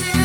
to